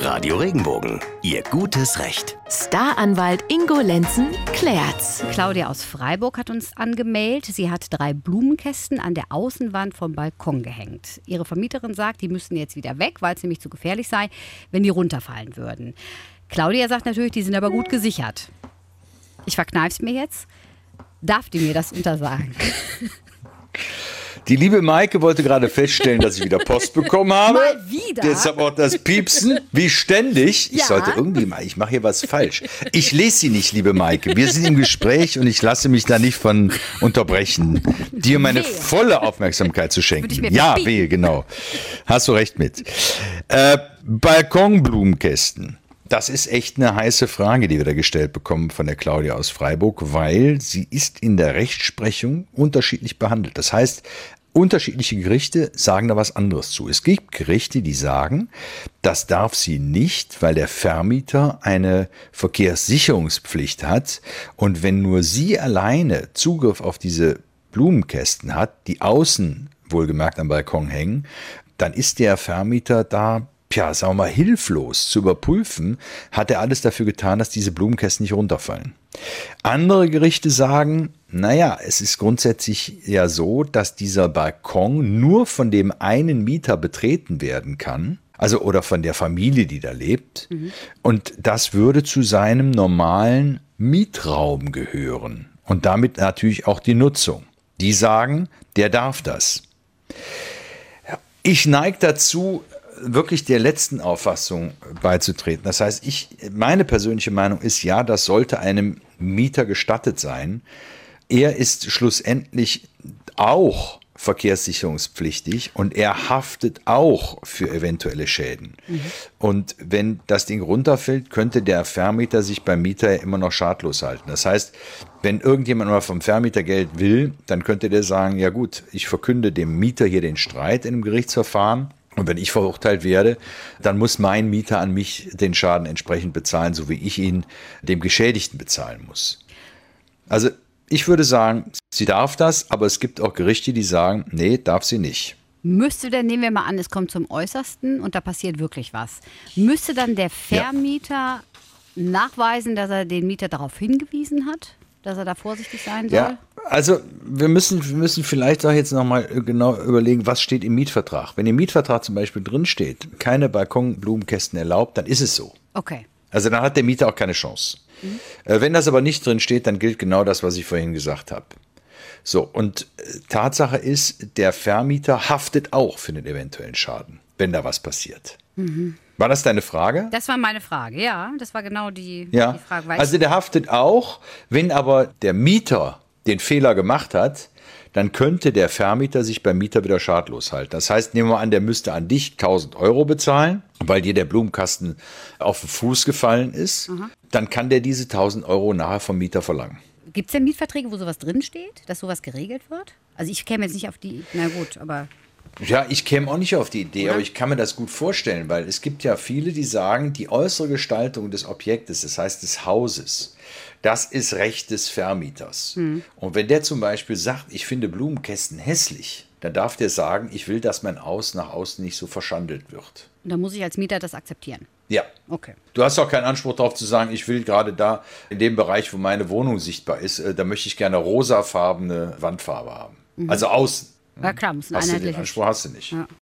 Radio Regenbogen, Ihr gutes Recht. Staranwalt Ingo Lenzen klärt's. Claudia aus Freiburg hat uns angemeldet. Sie hat drei Blumenkästen an der Außenwand vom Balkon gehängt. Ihre Vermieterin sagt, die müssten jetzt wieder weg, weil es nämlich zu gefährlich sei, wenn die runterfallen würden. Claudia sagt natürlich, die sind aber gut gesichert. Ich verkneif's mir jetzt. Darf die mir das untersagen? Die liebe Maike wollte gerade feststellen, dass ich wieder Post bekommen habe. Mal wieder? Deshalb auch das Piepsen, wie ständig. Ich Ja. sollte irgendwie mal, ich mache hier was falsch. Ich lese sie nicht, liebe Maike. Wir sind im Gespräch und ich lasse mich da nicht von unterbrechen, dir meine Wehe. volle Aufmerksamkeit zu schenken. Ja, wehe, genau. Hast du recht mit. Äh, Balkonblumenkästen. Das ist echt eine heiße Frage, die wir da gestellt bekommen von der Claudia aus Freiburg, weil sie ist in der Rechtsprechung unterschiedlich behandelt. Das heißt, unterschiedliche Gerichte sagen da was anderes zu. Es gibt Gerichte, die sagen, das darf sie nicht, weil der Vermieter eine Verkehrssicherungspflicht hat und wenn nur sie alleine Zugriff auf diese Blumenkästen hat, die außen wohlgemerkt am Balkon hängen, dann ist der Vermieter da, ja, sagen wir mal, hilflos zu überprüfen, hat er alles dafür getan, dass diese Blumenkästen nicht runterfallen. Andere Gerichte sagen, naja, es ist grundsätzlich ja so, dass dieser Balkon nur von dem einen Mieter betreten werden kann. Also oder von der Familie, die da lebt. Und das würde zu seinem normalen Mietraum gehören. Und damit natürlich auch die Nutzung. Die sagen, der darf das. Ich neige dazu, wirklich der letzten Auffassung beizutreten. Das heißt, ich, meine persönliche Meinung ist, ja, das sollte einem Mieter gestattet sein. Er ist schlussendlich auch verkehrssicherungspflichtig und er haftet auch für eventuelle Schäden. Und wenn das Ding runterfällt, könnte der Vermieter sich beim Mieter immer noch schadlos halten. Das heißt, wenn irgendjemand mal vom Vermieter Geld will, dann könnte der sagen, ja gut, ich verkünde dem Mieter hier den Streit in einem Gerichtsverfahren. Und wenn ich verurteilt werde, dann muss mein Mieter an mich den Schaden entsprechend bezahlen, so wie ich ihn dem Geschädigten bezahlen muss. Also ich würde sagen, sie darf das, aber es gibt auch Gerichte, die sagen, nee, darf sie nicht. Müsste denn, nehmen wir mal an, es kommt zum Äußersten und da passiert wirklich was. Müsste dann der Vermieter nachweisen, dass er den Mieter darauf hingewiesen hat, dass er da vorsichtig sein soll? Ja, also wir müssen, wir müssen vielleicht auch jetzt nochmal genau überlegen, was steht im Mietvertrag. Wenn im Mietvertrag zum Beispiel drin steht, keine Balkonblumenkästen erlaubt, dann ist es so. Okay. Also dann hat der Mieter auch keine Chance. Äh, Wenn das aber nicht drin steht, dann gilt genau das, was ich vorhin gesagt habe. So, und äh, Tatsache ist, der Vermieter haftet auch für den eventuellen Schaden, wenn da was passiert. War das deine Frage? Das war meine Frage, ja. Das war genau die, Ja. die Frage. Weil Also der haftet auch, wenn aber der Mieter den Fehler gemacht hat, dann könnte der Vermieter sich beim Mieter wieder schadlos halten. Das heißt, nehmen wir an, der müsste an dich 1000 Euro bezahlen, weil dir der Blumenkasten auf den Fuß gefallen ist. Dann kann der diese 1000 Euro nachher vom Mieter verlangen. Gibt es denn Mietverträge, wo sowas drinsteht, dass sowas geregelt wird? Also ich käme jetzt nicht auf die, na gut, aber Ja, ich käme auch nicht auf die Idee, aber ich kann mir das gut vorstellen, weil es gibt ja viele, die sagen, die äußere Gestaltung des Objektes, das heißt des Hauses, das ist Recht des Vermieters. Und wenn der zum Beispiel sagt, ich finde Blumenkästen hässlich, dann darf der sagen, ich will, dass mein Haus nach außen nicht so verschandelt wird. da muss ich als Mieter das akzeptieren. Ja. Okay. Du hast auch keinen Anspruch darauf zu sagen, ich will gerade da in dem Bereich, wo meine Wohnung sichtbar ist, äh, da möchte ich gerne rosafarbene Wandfarbe haben. Also außen. Ja klar, muss ein Hast du den einheitliches. Anspruch hast du nicht. Ja.